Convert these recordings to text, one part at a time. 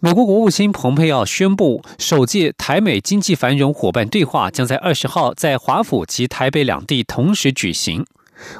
美国国务卿蓬佩奥宣布，首届台美经济繁荣伙伴对话将在二十号在华府及台北两地同时举行。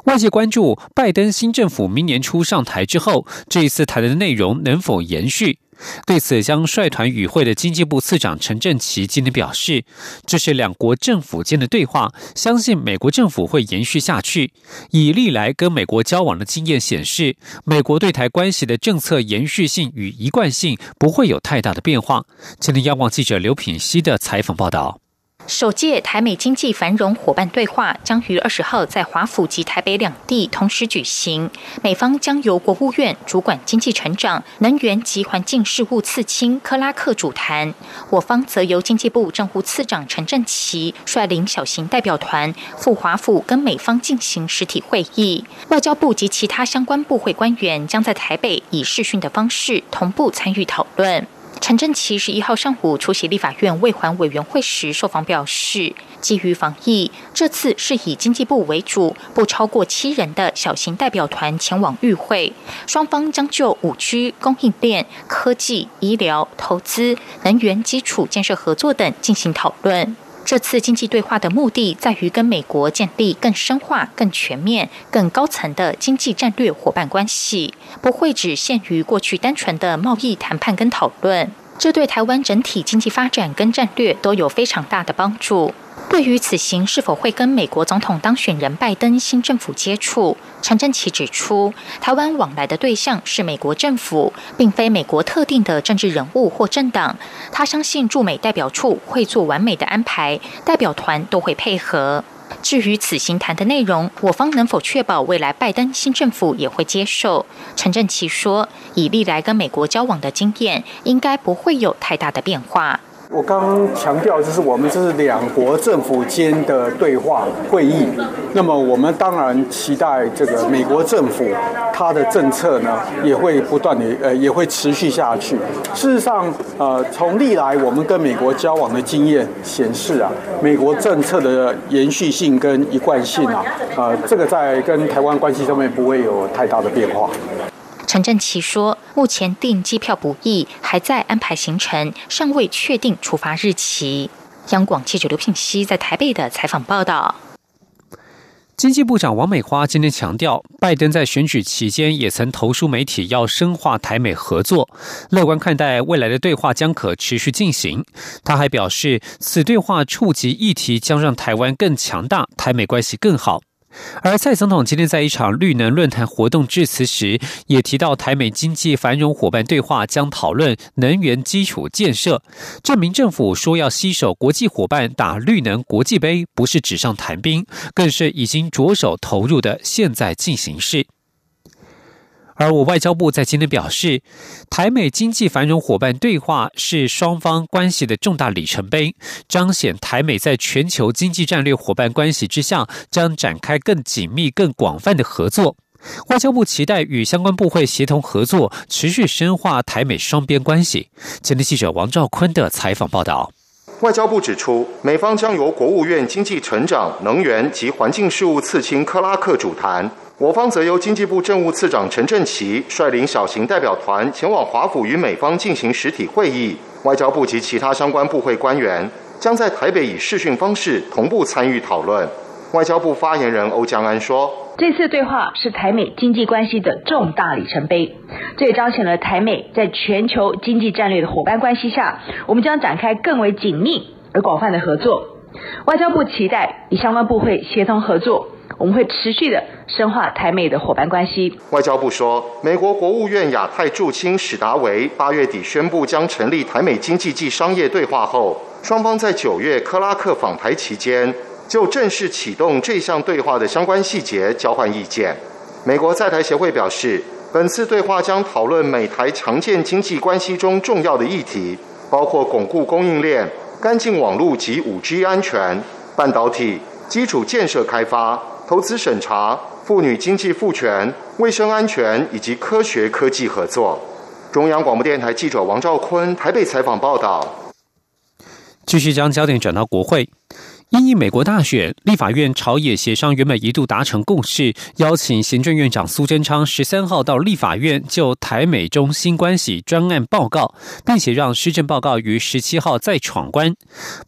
外界关注拜登新政府明年初上台之后，这一次谈的内容能否延续。对此，将率团与会的经济部次长陈振奇今天表示，这是两国政府间的对话，相信美国政府会延续下去。以历来跟美国交往的经验显示，美国对台关系的政策延续性与一贯性不会有太大的变化。今天，央广记者刘品希的采访报道。首届台美经济繁荣伙伴对话将于二十号在华府及台北两地同时举行。美方将由国务院主管经济成长、能源及环境事务次卿克拉克主谈，我方则由经济部政务次长陈振奇率领小型代表团赴华府跟美方进行实体会议。外交部及其他相关部会官员将在台北以视讯的方式同步参与讨论。陈振奇十一号上午出席立法院未还委员会时受访表示，基于防疫，这次是以经济部为主，不超过七人的小型代表团前往与会，双方将就五区供应链、科技、医疗、投资、能源基础建设合作等进行讨论。这次经济对话的目的在于跟美国建立更深化、更全面、更高层的经济战略伙伴关系，不会只限于过去单纯的贸易谈判跟讨论。这对台湾整体经济发展跟战略都有非常大的帮助。对于此行是否会跟美国总统当选人拜登新政府接触，陈振奇指出，台湾往来的对象是美国政府，并非美国特定的政治人物或政党。他相信驻美代表处会做完美的安排，代表团都会配合。至于此行谈的内容，我方能否确保未来拜登新政府也会接受？陈振奇说，以历来跟美国交往的经验，应该不会有太大的变化。我刚刚强调，就是我们这是两国政府间的对话会议。那么，我们当然期待这个美国政府它的政策呢，也会不断的呃，也会持续下去。事实上，呃，从历来我们跟美国交往的经验显示啊，美国政策的延续性跟一贯性啊，呃，这个在跟台湾关系上面不会有太大的变化。陈振奇说：“目前订机票不易，还在安排行程，尚未确定出发日期。”央广记者刘聘熙在台北的采访报道。经济部长王美花今天强调，拜登在选举期间也曾投书媒体，要深化台美合作，乐观看待未来的对话将可持续进行。他还表示，此对话触及议题将让台湾更强大，台美关系更好。而蔡总统今天在一场绿能论坛活动致辞时，也提到台美经济繁荣伙伴对话将讨论能源基础建设，证明政府说要携手国际伙伴打绿能国际杯，不是纸上谈兵，更是已经着手投入的现在进行式。而我外交部在今天表示，台美经济繁荣伙伴对话是双方关系的重大里程碑，彰显台美在全球经济战略伙伴关系之下，将展开更紧密、更广泛的合作。外交部期待与相关部会协同合作，持续深化台美双边关系。今天记者王兆坤的采访报道。外交部指出，美方将由国务院经济成长、能源及环境事务次卿克拉克主谈。我方则由经济部政务次长陈振奇率领小型代表团前往华府与美方进行实体会议，外交部及其他相关部会官员将在台北以视讯方式同步参与讨论。外交部发言人欧江安说：“这次对话是台美经济关系的重大里程碑，这也彰显了台美在全球经济战略的伙伴关系下，我们将展开更为紧密而广泛的合作。外交部期待与相关部会协同合作。”我们会持续的深化台美的伙伴关系。外交部说，美国国务院亚太驻青史达维八月底宣布将成立台美经济暨商业对话后，双方在九月克拉克访台期间，就正式启动这项对话的相关细节交换意见。美国在台协会表示，本次对话将讨论美台强健经济关系中重要的议题，包括巩固供应链、干净网络及五 G 安全、半导体。基础建设开发、投资审查、妇女经济赋权、卫生安全以及科学科技合作。中央广播电台记者王兆坤台北采访报道。继续将焦点转到国会。因应美国大选，立法院朝野协商原本一度达成共识，邀请行政院长苏贞昌十三号到立法院就台美中新关系专案报告，并且让施政报告于十七号再闯关。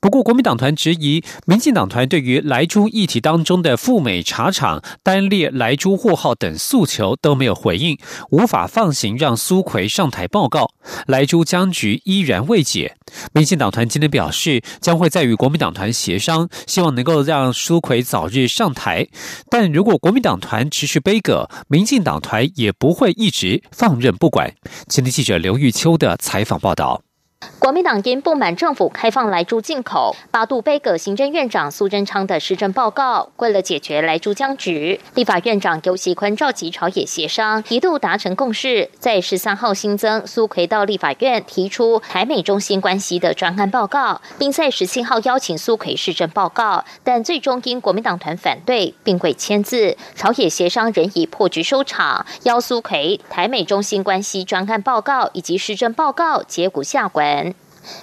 不过，国民党团质疑，民进党团对于莱猪议题当中的赴美茶厂单列莱猪货号等诉求都没有回应，无法放行让苏奎上台报告，莱猪僵局依然未解。民进党团今天表示，将会再与国民党团协商。希望能够让苏奎早日上台，但如果国民党团持续背戈，民进党团也不会一直放任不管。前天记者刘玉秋的采访报道。国民党因不满政府开放来猪进口，八度背葛行政院长苏贞昌的施政报告。为了解决来猪僵局，立法院长尤锡坤召集朝野协商，一度达成共识，在十三号新增苏奎到立法院提出台美中心关系的专案报告，并在十七号邀请苏奎施政报告，但最终因国民党团反对，并未签字，朝野协商仍以破局收场。邀苏奎台美中心关系专案报告以及施政报告结果下文。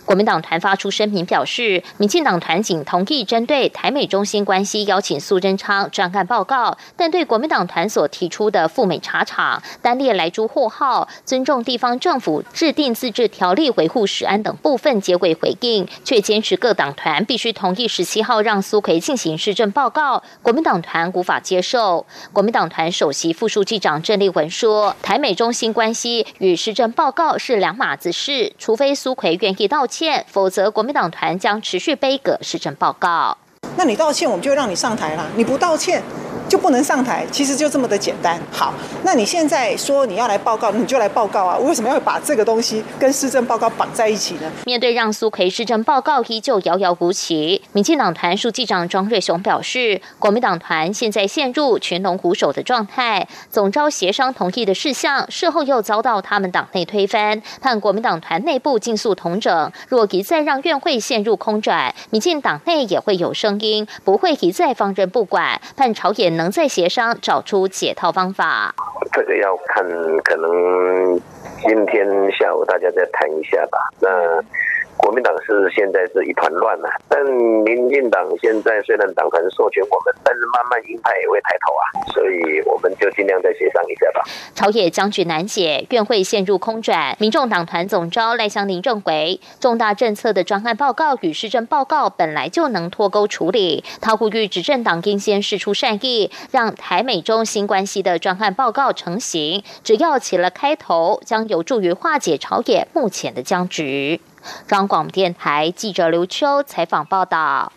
国民党团发出声明表示，民进党团仅同意针对台美中心关系邀请苏贞昌专案报告，但对国民党团所提出的赴美查厂单列来猪货号、尊重地方政府制定自治条例维护食安等部分结尾回应，却坚持各党团必须同意十七号让苏奎进行施政报告，国民党团无法接受。国民党团首席副书记长郑丽文说，台美中心关系与施政报告是两码子事，除非苏奎愿意。道歉，否则国民党团将持续背阁施政报告。那你道歉，我们就让你上台了；你不道歉。就不能上台，其实就这么的简单。好，那你现在说你要来报告，你就来报告啊！为什么要把这个东西跟施政报告绑在一起呢？面对让苏奎施政报告依旧遥遥无期，民进党团书记长庄瑞雄表示，国民党团现在陷入群龙无首的状态，总招协商同意的事项，事后又遭到他们党内推翻，盼国民党团内部尽速同整。若一再让院会陷入空转，民进党内也会有声音，不会一再放任不管，盼朝野能。能再协商找出解套方法，这个要看，可能今天下午大家再谈一下吧。那。国民党是现在是一团乱呐，但民进党现在虽然党团授权我们，但是慢慢鹰派也会抬头啊，所以我们就尽量再协商一下吧。朝野僵局难解，院会陷入空转。民众党团总召赖香林认为，重大政策的专案报告与施政报告本来就能脱钩处理，他呼吁执政党应先释出善意，让台美中新关系的专案报告成型，只要起了开头，将有助于化解朝野目前的僵局。中央广电台记者刘秋采访报道。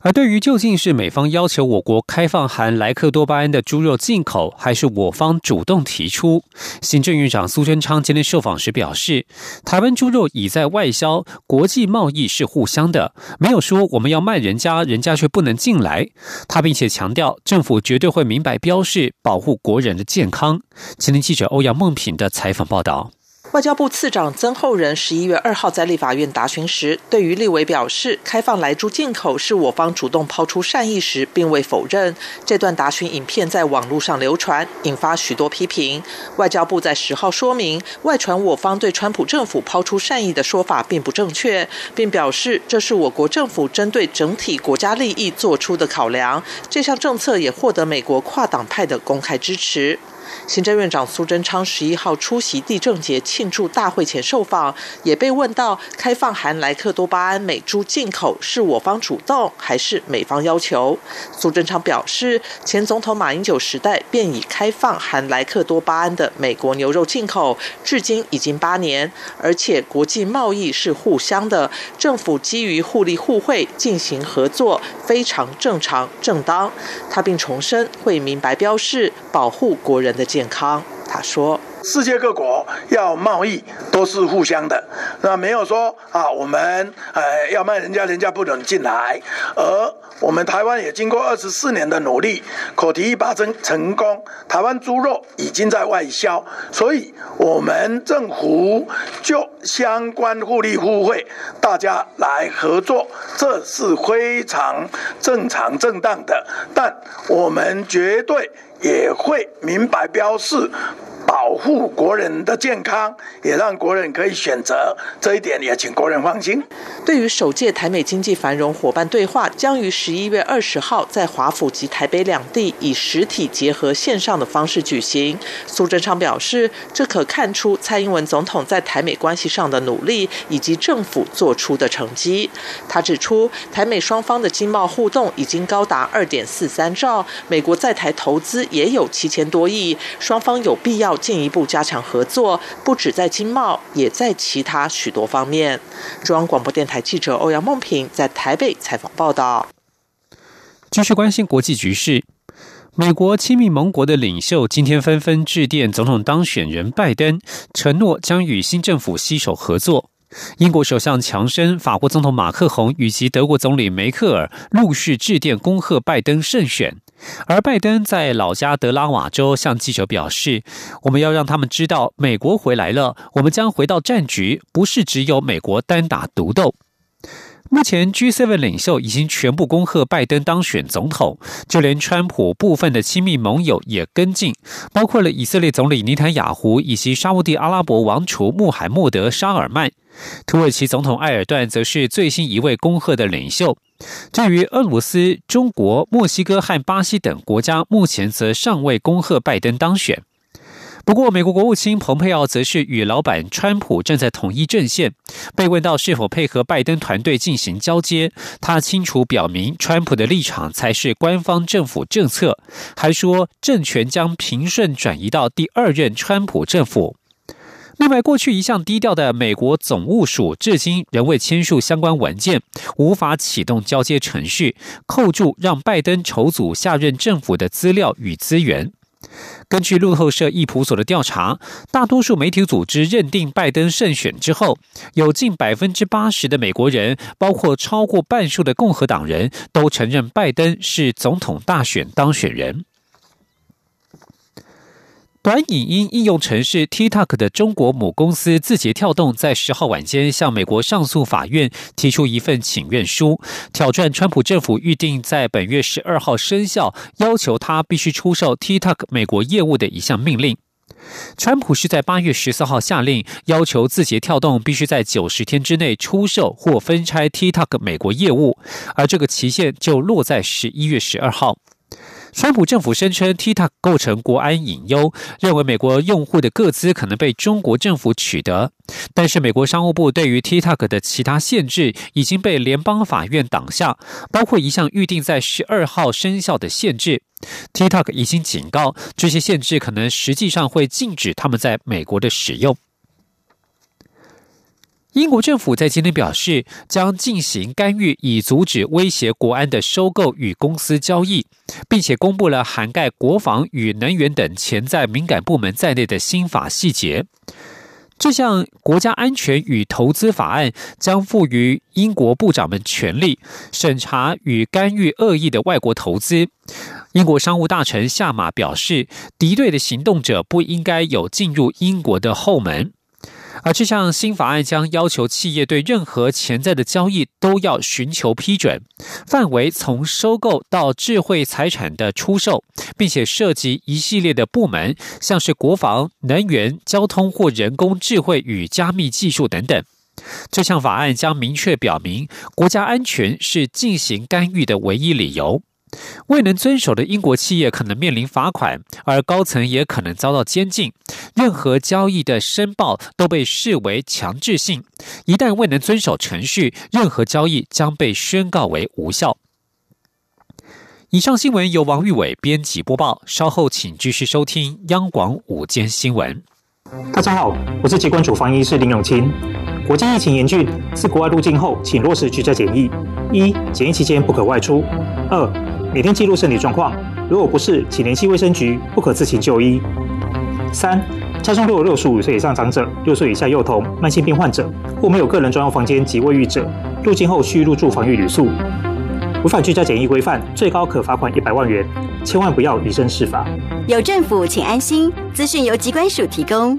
而对于究竟是美方要求我国开放含莱克多巴胺的猪肉进口，还是我方主动提出，行政院长苏贞昌今天受访时表示，台湾猪肉已在外销，国际贸易是互相的，没有说我们要卖人家，人家却不能进来。他并且强调，政府绝对会明白标示，保护国人的健康。前天记者欧阳梦品的采访报道。外交部次长曾厚仁十一月二号在立法院答询时，对于立委表示开放来猪进口是我方主动抛出善意时，并未否认。这段答询影片在网络上流传，引发许多批评。外交部在十号说明，外传我方对川普政府抛出善意的说法并不正确，并表示这是我国政府针对整体国家利益做出的考量。这项政策也获得美国跨党派的公开支持。行政院长苏贞昌十一号出席地政节庆祝大会前受访，也被问到开放含莱克多巴胺美猪进口是我方主动还是美方要求？苏贞昌表示，前总统马英九时代便已开放含莱克多巴胺的美国牛肉进口，至今已经八年，而且国际贸易是互相的，政府基于互利互惠进行合作，非常正常正当。他并重申会明白标示，保护国人。的健健康，他说：“世界各国要贸易都是互相的，那没有说啊，我们呃要卖人家，人家不能进来。而我们台湾也经过二十四年的努力，口蹄疫拔针成功，台湾猪肉已经在外销，所以我们政府就相关互利互惠，大家来合作，这是非常正常正当的。但我们绝对也会明白标示。保护国人的健康，也让国人可以选择，这一点也请国人放心。对于首届台美经济繁荣伙伴对话将于十一月二十号在华府及台北两地以实体结合线上的方式举行，苏贞昌表示，这可看出蔡英文总统在台美关系上的努力以及政府做出的成绩。他指出，台美双方的经贸互动已经高达二点四三兆，美国在台投资也有七千多亿，双方有必要。进一步加强合作，不止在经贸，也在其他许多方面。中央广播电台记者欧阳梦平在台北采访报道。继续关心国际局势，美国亲密盟国的领袖今天纷纷致电总统当选人拜登，承诺将与新政府携手合作。英国首相强生、法国总统马克宏以及德国总理梅克尔陆续致电恭贺拜登胜选。而拜登在老家德拉瓦州向记者表示：“我们要让他们知道，美国回来了，我们将回到战局，不是只有美国单打独斗。”目前，G7 领袖已经全部恭贺拜登当选总统，就连川普部分的亲密盟友也跟进，包括了以色列总理尼坦雅胡以及沙地阿拉伯王储穆罕默德·沙尔曼。土耳其总统埃尔段则是最新一位恭贺的领袖。至于俄罗斯、中国、墨西哥和巴西等国家，目前则尚未恭贺拜登当选。不过，美国国务卿蓬佩奥则是与老板川普站在统一阵线。被问到是否配合拜登团队进行交接，他清楚表明，川普的立场才是官方政府政策，还说政权将平顺转移到第二任川普政府。另外，过去一向低调的美国总务署，至今仍未签署相关文件，无法启动交接程序，扣住让拜登筹组下任政府的资料与资源。根据路透社易普所的调查，大多数媒体组织认定拜登胜选之后，有近百分之八十的美国人，包括超过半数的共和党人都承认拜登是总统大选当选人。短影音应用程式 TikTok 的中国母公司字节跳动在十号晚间向美国上诉法院提出一份请愿书，挑战川普政府预定在本月十二号生效，要求他必须出售 TikTok 美国业务的一项命令。川普是在八月十四号下令，要求字节跳动必须在九十天之内出售或分拆 TikTok 美国业务，而这个期限就落在十一月十二号。川普政府声称 TikTok 构成国安隐忧，认为美国用户的个资可能被中国政府取得。但是，美国商务部对于 TikTok 的其他限制已经被联邦法院挡下，包括一项预定在十二号生效的限制。TikTok 已经警告，这些限制可能实际上会禁止他们在美国的使用。英国政府在今天表示，将进行干预，以阻止威胁国安的收购与公司交易，并且公布了涵盖国防与能源等潜在敏感部门在内的新法细节。这项国家安全与投资法案将赋予英国部长们权力，审查与干预恶意的外国投资。英国商务大臣夏马表示，敌对的行动者不应该有进入英国的后门。而这项新法案将要求企业对任何潜在的交易都要寻求批准，范围从收购到智慧财产的出售，并且涉及一系列的部门，像是国防、能源、交通或人工智慧与加密技术等等。这项法案将明确表明，国家安全是进行干预的唯一理由。未能遵守的英国企业可能面临罚款，而高层也可能遭到监禁。任何交易的申报都被视为强制性，一旦未能遵守程序，任何交易将被宣告为无效。以上新闻由王玉伟编辑播报，稍后请继续收听央广午间新闻。大家好，我是疾管署防疫师林永清。国际疫情严峻，自国外入境后，请落实居家检疫：一、检疫期间不可外出；二、每天记录身体状况，如果不是，请联系卫生局，不可自行就医。三、家中若有六十五岁以上长者、六岁以下幼童、慢性病患者或没有个人专用房间及卫浴者，入境后需入住防疫旅宿，违反居家检疫规范，最高可罚款一百万元。千万不要以身试法。有政府，请安心。资讯由机关署提供。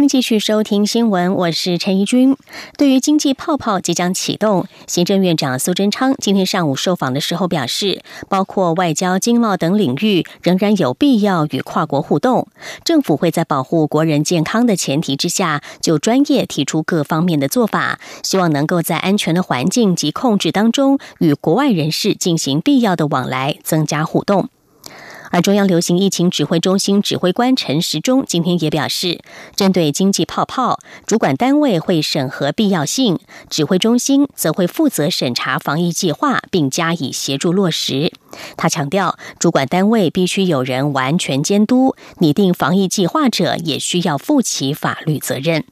欢迎继续收听新闻，我是陈怡君。对于经济泡泡即将启动，行政院长苏贞昌今天上午受访的时候表示，包括外交、经贸等领域仍然有必要与跨国互动。政府会在保护国人健康的前提之下，就专业提出各方面的做法，希望能够在安全的环境及控制当中，与国外人士进行必要的往来，增加互动。而中央流行疫情指挥中心指挥官陈时中今天也表示，针对经济泡泡，主管单位会审核必要性，指挥中心则会负责审查防疫计划，并加以协助落实。他强调，主管单位必须有人完全监督，拟定防疫计划者也需要负起法律责任。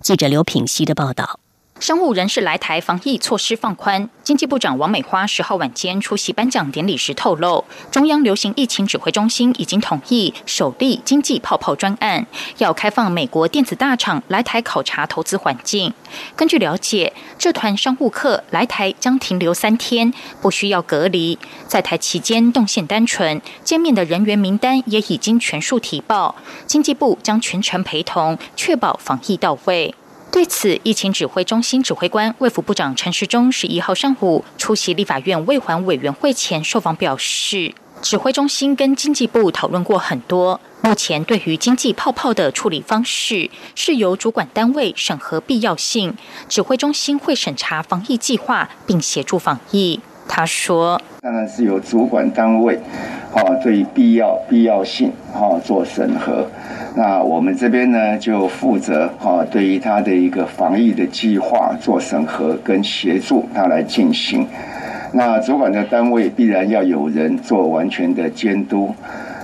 记者刘品熙的报道。商务人士来台防疫措施放宽，经济部长王美花十号晚间出席颁奖典礼时透露，中央流行疫情指挥中心已经同意首例经济泡泡专案，要开放美国电子大厂来台考察投资环境。根据了解，这团商务客来台将停留三天，不需要隔离，在台期间动线单纯，见面的人员名单也已经全数提报，经济部将全程陪同，确保防疫到位。对此，疫情指挥中心指挥官卫福部长陈时中十一号上午出席立法院卫环委员会前受访表示，指挥中心跟经济部讨论过很多，目前对于经济泡泡的处理方式是由主管单位审核必要性，指挥中心会审查防疫计划并协助防疫。他说：“当然是由主管单位，哈，对必要必要性，哈，做审核。那我们这边呢，就负责，哈，对于他的一个防疫的计划做审核跟协助他来进行。那主管的单位必然要有人做完全的监督。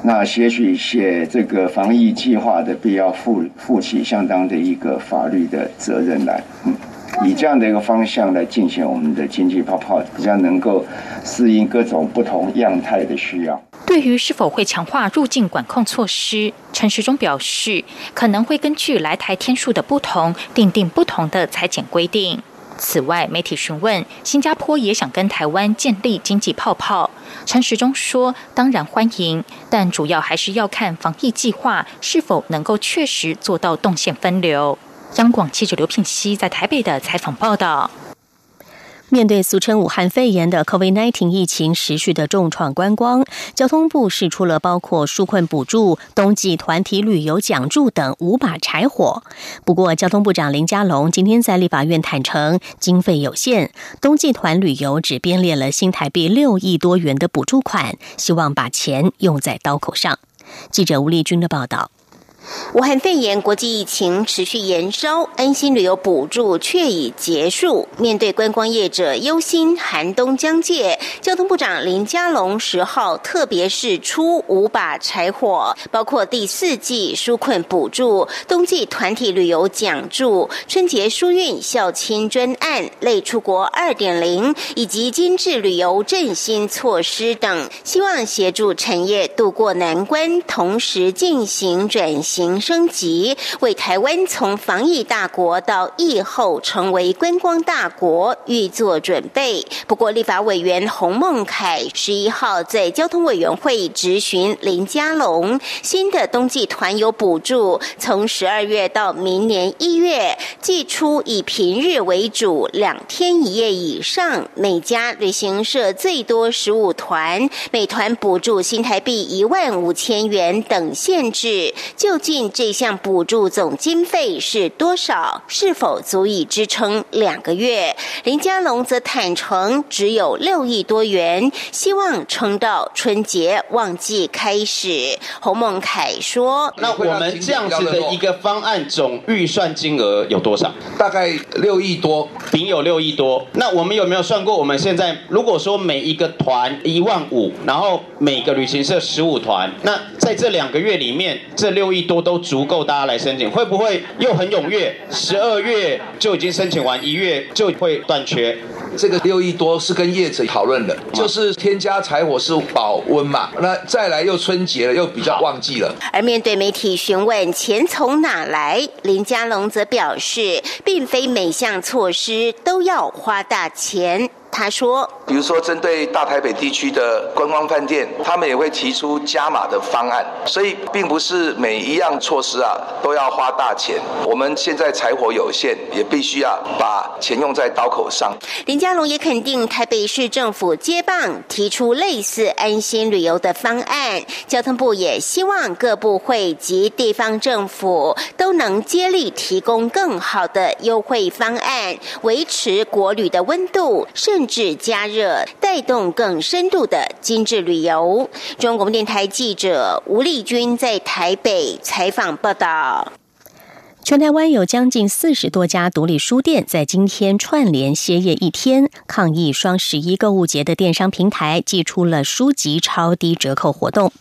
那些许写这个防疫计划的，必要负负起相当的一个法律的责任来。嗯。”以这样的一个方向来进行我们的经济泡泡，比较能够适应各种不同样态的需要。对于是否会强化入境管控措施，陈时中表示，可能会根据来台天数的不同，定定不同的裁剪规定。此外，媒体询问新加坡也想跟台湾建立经济泡泡，陈时中说，当然欢迎，但主要还是要看防疫计划是否能够确实做到动线分流。央广记者刘聘熙在台北的采访报道：面对俗称武汉肺炎的 COVID-19 疫情持续的重创观光，交通部释出了包括纾困补助、冬季团体旅游奖助等五把柴火。不过，交通部长林佳龙今天在立法院坦诚，经费有限，冬季团旅游只编列了新台币六亿多元的补助款，希望把钱用在刀口上。记者吴丽君的报道。武汉肺炎国际疫情持续延烧，安心旅游补助却已结束。面对观光业者忧心寒冬将届，交通部长林佳龙十号特别是出五把柴火，包括第四季纾困补助、冬季团体旅游奖助、春节疏运校亲专案、类出国二点零以及精致旅游振兴措施等，希望协助产业渡过难关，同时进行转型。行升级，为台湾从防疫大国到疫后成为观光大国预做准备。不过，立法委员洪孟凯十一号在交通委员会质询林佳龙，新的冬季团游补助从十二月到明年一月，寄出以平日为主，两天一夜以上，每家旅行社最多十五团，每团补助新台币一万五千元等限制，就。竟这项补助总经费是多少？是否足以支撑两个月？林佳龙则坦诚只有六亿多元，希望撑到春节旺季开始。洪孟凯说：“那我们这样子的一个方案总预算金额有多少？大概六亿多，顶有六亿多。那我们有没有算过？我们现在如果说每一个团一万五，然后每个旅行社十五团，那在这两个月里面，这六亿多都足够大家来申请，会不会又很踊跃？十二月就已经申请完，一月就会断缺。这个六亿多是跟业者讨论的，就是添加柴火是保温嘛。那再来又春节了，又比较旺季了。而面对媒体询问钱从哪来，林佳龙则表示，并非每项措施都要花大钱。他说：“比如说，针对大台北地区的观光饭店，他们也会提出加码的方案，所以并不是每一样措施啊都要花大钱。我们现在柴火有限，也必须啊把钱用在刀口上。”林佳龙也肯定台北市政府接棒提出类似安心旅游的方案，交通部也希望各部会及地方政府都能接力提供更好的优惠方案，维持国旅的温度，甚。甚至加热，带动更深度的精致旅游。中国电台记者吴丽君在台北采访报道。全台湾有将近四十多家独立书店在今天串联歇业一天，抗议双十一购物节的电商平台寄出了书籍超低折扣活动。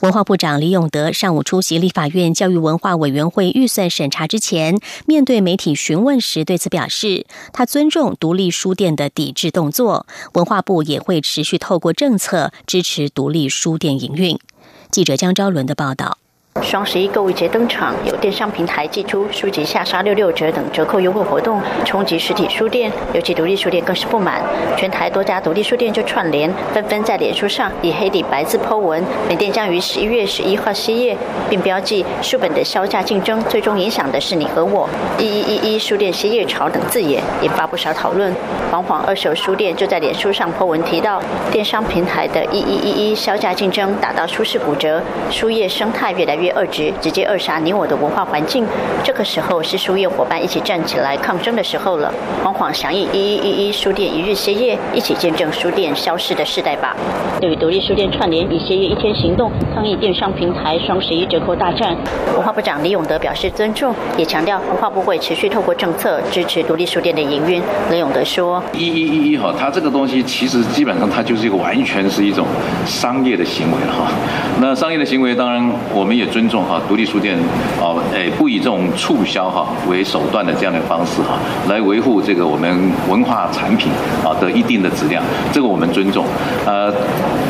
文化部长李永德上午出席立法院教育文化委员会预算审查之前，面对媒体询问时，对此表示，他尊重独立书店的抵制动作，文化部也会持续透过政策支持独立书店营运。记者江昭伦的报道。双十一购物节登场，有电商平台寄出书籍下杀六六折等折扣优惠活动，冲击实体书店，尤其独立书店更是不满。全台多家独立书店就串联，纷纷在脸书上以黑底白字剖文，本店将于十一月十一号歇业，并标记书本的销价竞争，最终影响的是你和我。一一一一书店歇业潮等字眼，引发不少讨论。煌煌二手书店就在脸书上剖文提到，电商平台的一一一一销价竞争打到舒适骨折，书业生态越来越。二职直接扼杀你我的文化环境，这个时候是书业伙伴一起站起来抗争的时候了。惶惶响应一一一一书店一日歇业，一起见证书店消失的时代吧。对于独立书店串联以歇业一天行动抗议电商平台双十一折扣大战，文化部长李永德表示尊重，也强调文化部会持续透过政策支持独立书店的营运。李永德说：一一一一哈，它这个东西其实基本上它就是一个完全是一种商业的行为了哈。那商业的行为当然我们也。尊重哈，独立书店哦，诶，不以这种促销哈为手段的这样的方式哈，来维护这个我们文化产品啊的一定的质量，这个我们尊重。呃，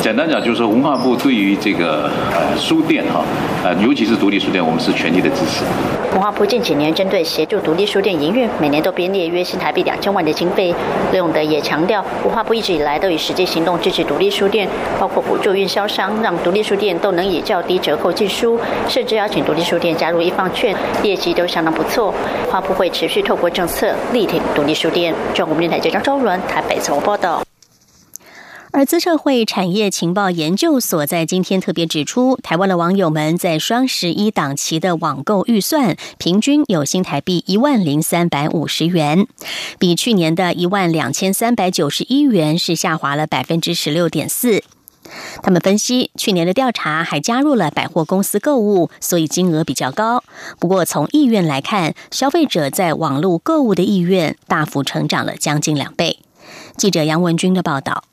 简单讲就是说，文化部对于这个呃书店哈，呃，尤其是独立书店，我们是全力的支持。文化部近几年针对协助独立书店营运，每年都编列约新台币两千万的经费。刘永德也强调，文化部一直以来都以实际行动支持独立书店，包括补助运销商，让独立书店都能以较低折扣进书。甚至邀请独立书店加入一方券，业绩都相当不错。花布会持续透过政策力挺独立书店。中国电台记者周伦台北综合报道。而资社会产业情报研究所在今天特别指出，台湾的网友们在双十一档期的网购预算平均有新台币一万零三百五十元，比去年的一万两千三百九十一元是下滑了百分之十六点四。他们分析，去年的调查还加入了百货公司购物，所以金额比较高。不过从意愿来看，消费者在网络购物的意愿大幅成长了将近两倍。记者杨文军的报道。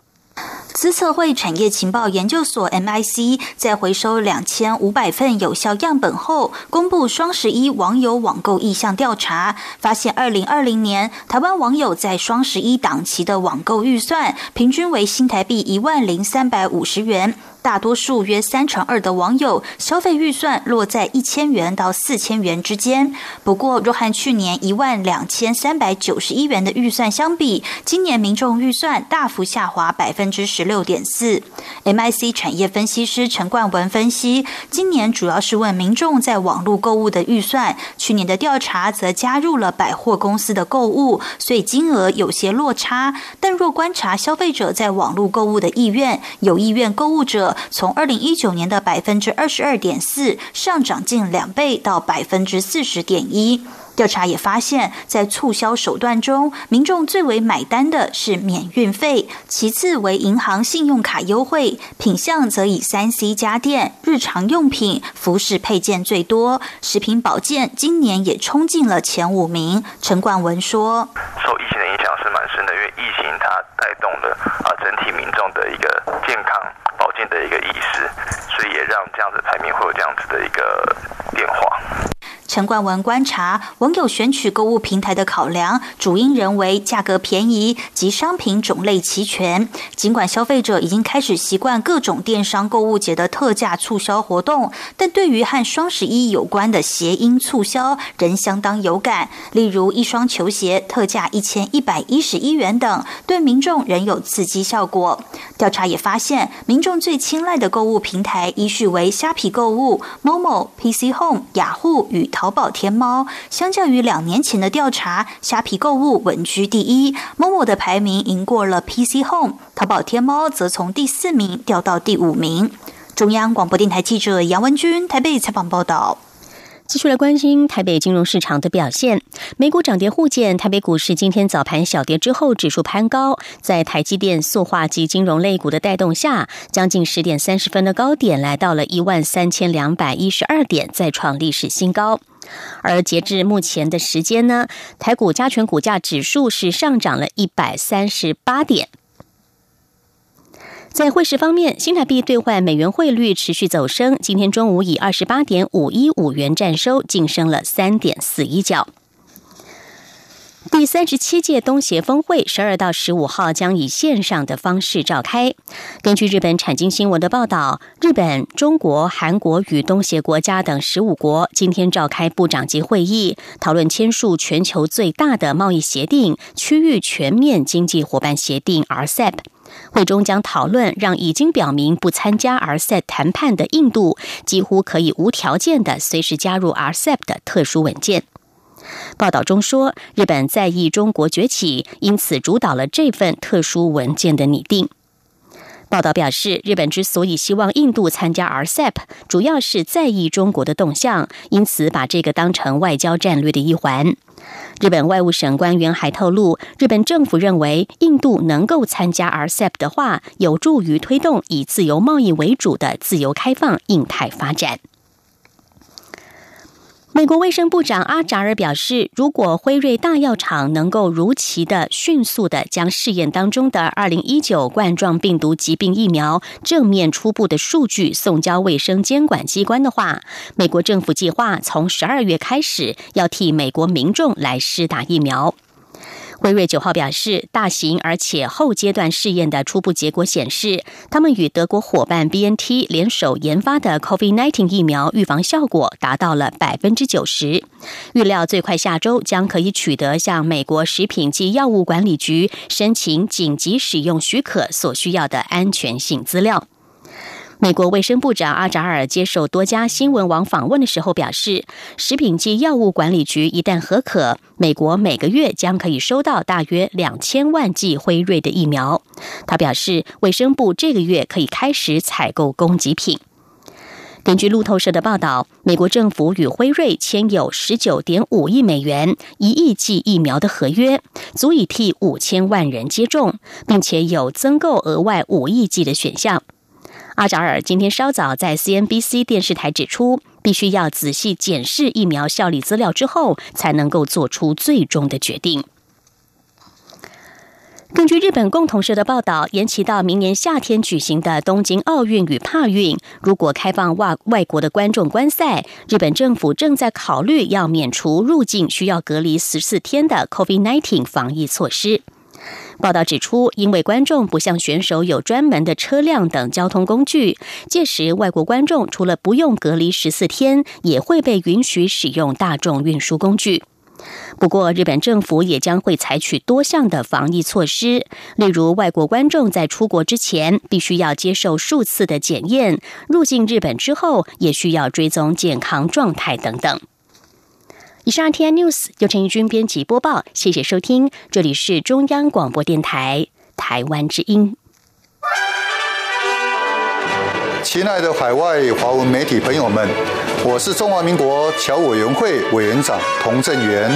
资策会产业情报研究所 （MIC） 在回收两千五百份有效样本后，公布双十一网友网购意向调查，发现二零二零年台湾网友在双十一档期的网购预算平均为新台币一万零三百五十元。大多数约三成二的网友消费预算落在一千元到四千元之间。不过，若和去年一万两千三百九十一元的预算相比，今年民众预算大幅下滑百分之十。六点四。MIC 产业分析师陈冠文分析，今年主要是问民众在网络购物的预算，去年的调查则加入了百货公司的购物，所以金额有些落差。但若观察消费者在网络购物的意愿，有意愿购物者从二零一九年的百分之二十二点四上涨近两倍到百分之四十点一。调查也发现，在促销手段中，民众最为买单的是免运费，其次为银行信用卡优惠，品项则以三 C 家电、日常用品、服饰配件最多，食品保健今年也冲进了前五名。陈冠文说：“受疫情的影响是蛮深的，因为疫情它带动了啊整体民众的一个健康进的一个意识，所以也让这样子排名会有这样子的一个变化。”陈冠文观察，网友选取购物平台的考量，主因人为价格便宜及商品种类齐全。尽管消费者已经开始习惯各种电商购物节的特价促销活动，但对于和双十一有关的谐音促销仍相当有感。例如一双球鞋特价一千一百一十一元等，对民众仍有刺激效果。调查也发现，民众最青睐的购物平台依序为虾皮购物、Momo、PC Home、雅虎与淘。淘宝、天猫，相较于两年前的调查，虾皮购物稳居第一，，MOMO 的排名赢过了 PC Home，淘宝、天猫则从第四名掉到第五名。中央广播电台记者杨文军台北采访报道。继续来关心台北金融市场的表现。美股涨跌互见，台北股市今天早盘小跌之后，指数攀高，在台积电、塑化及金融类股的带动下，将近十点三十分的高点来到了一万三千两百一十二点，再创历史新高。而截至目前的时间呢，台股加权股价指数是上涨了一百三十八点。在汇市方面，新台币兑换美元汇率持续走升，今天中午以二十八点五一五元占收，晋升了三点四一角。第三十七届东协峰会十二到十五号将以线上的方式召开。根据日本产经新闻的报道，日本、中国、韩国与东协国家等十五国今天召开部长级会议，讨论签署全球最大的贸易协定——区域全面经济伙伴协定 （RCEP）。会中将讨论让已经表明不参加 RCEP 谈判的印度几乎可以无条件的随时加入 RCEP 的特殊文件。报道中说，日本在意中国崛起，因此主导了这份特殊文件的拟定。报道表示，日本之所以希望印度参加 RCEP，主要是在意中国的动向，因此把这个当成外交战略的一环。日本外务省官员还透露，日本政府认为，印度能够参加 RCEP 的话，有助于推动以自由贸易为主的自由开放印太发展。美国卫生部长阿扎尔表示，如果辉瑞大药厂能够如期的、迅速的将试验当中的二零一九冠状病毒疾病疫苗正面初步的数据送交卫生监管机关的话，美国政府计划从十二月开始要替美国民众来施打疫苗。辉瑞九号表示，大型而且后阶段试验的初步结果显示，他们与德国伙伴 B N T 联手研发的 COVID-19 疫苗预防效果达到了百分之九十。预料最快下周将可以取得向美国食品及药物管理局申请紧急使用许可所需要的安全性资料。美国卫生部长阿扎尔接受多家新闻网访问的时候表示，食品及药物管理局一旦核可，美国每个月将可以收到大约两千万剂辉瑞的疫苗。他表示，卫生部这个月可以开始采购供给品。根据路透社的报道，美国政府与辉瑞签有十九点五亿美元、一亿剂疫苗的合约，足以替五千万人接种，并且有增购额外五亿剂的选项。阿扎尔今天稍早在 CNBC 电视台指出，必须要仔细检视疫苗效力资料之后，才能够做出最终的决定。根据日本共同社的报道，延期到明年夏天举行的东京奥运与帕运，如果开放外外国的观众观赛，日本政府正在考虑要免除入境需要隔离十四天的 COVID-19 防疫措施。报道指出，因为观众不像选手有专门的车辆等交通工具，届时外国观众除了不用隔离十四天，也会被允许使用大众运输工具。不过，日本政府也将会采取多项的防疫措施，例如外国观众在出国之前必须要接受数次的检验，入境日本之后也需要追踪健康状态等等。以上 T N News 由陈义军编辑播报，谢谢收听，这里是中央广播电台台湾之音。亲爱的海外华文媒体朋友们，我是中华民国侨委员会委员长童振源。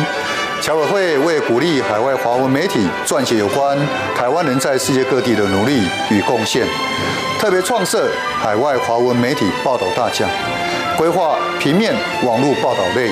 侨委会为鼓励海外华文媒体撰写有关台湾人在世界各地的努力与贡献，特别创设海外华文媒体报道大奖，规划平面、网络报道类、